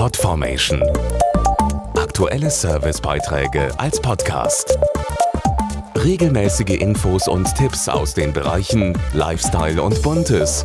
Podformation. Aktuelle Servicebeiträge als Podcast. Regelmäßige Infos und Tipps aus den Bereichen Lifestyle und Buntes.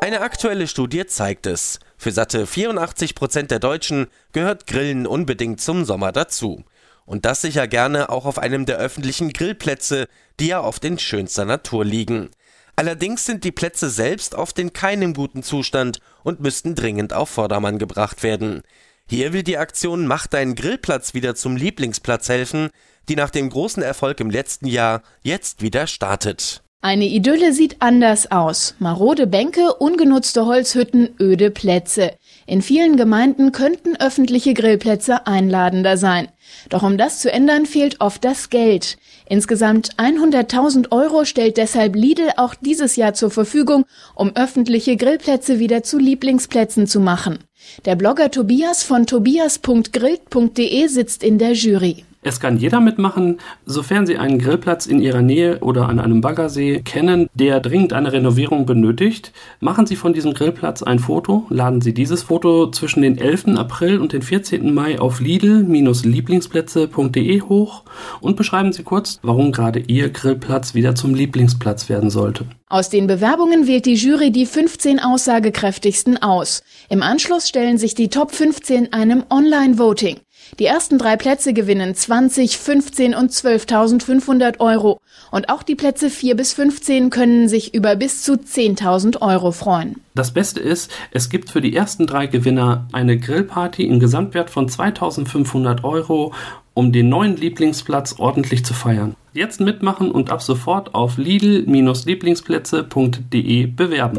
Eine aktuelle Studie zeigt es. Für satte 84 Prozent der Deutschen gehört Grillen unbedingt zum Sommer dazu. Und das sicher gerne auch auf einem der öffentlichen Grillplätze, die ja oft in schönster Natur liegen. Allerdings sind die Plätze selbst oft in keinem guten Zustand und müssten dringend auf Vordermann gebracht werden. Hier will die Aktion Mach deinen Grillplatz wieder zum Lieblingsplatz helfen, die nach dem großen Erfolg im letzten Jahr jetzt wieder startet. Eine Idylle sieht anders aus. Marode Bänke, ungenutzte Holzhütten, öde Plätze. In vielen Gemeinden könnten öffentliche Grillplätze einladender sein. Doch um das zu ändern, fehlt oft das Geld. Insgesamt 100.000 Euro stellt deshalb Lidl auch dieses Jahr zur Verfügung, um öffentliche Grillplätze wieder zu Lieblingsplätzen zu machen. Der Blogger Tobias von tobias.grillt.de sitzt in der Jury. Es kann jeder mitmachen, sofern Sie einen Grillplatz in Ihrer Nähe oder an einem Baggersee kennen, der dringend eine Renovierung benötigt. Machen Sie von diesem Grillplatz ein Foto, laden Sie dieses Foto zwischen den 11. April und den 14. Mai auf lidl-lieblingsplätze.de hoch und beschreiben Sie kurz, warum gerade Ihr Grillplatz wieder zum Lieblingsplatz werden sollte. Aus den Bewerbungen wählt die Jury die 15 aussagekräftigsten aus. Im Anschluss stellen sich die Top 15 einem Online-Voting. Die ersten drei Plätze gewinnen 20, 15 und 12.500 Euro. Und auch die Plätze 4 bis 15 können sich über bis zu 10.000 Euro freuen. Das Beste ist, es gibt für die ersten drei Gewinner eine Grillparty im Gesamtwert von 2.500 Euro, um den neuen Lieblingsplatz ordentlich zu feiern. Jetzt mitmachen und ab sofort auf lidl-lieblingsplätze.de bewerben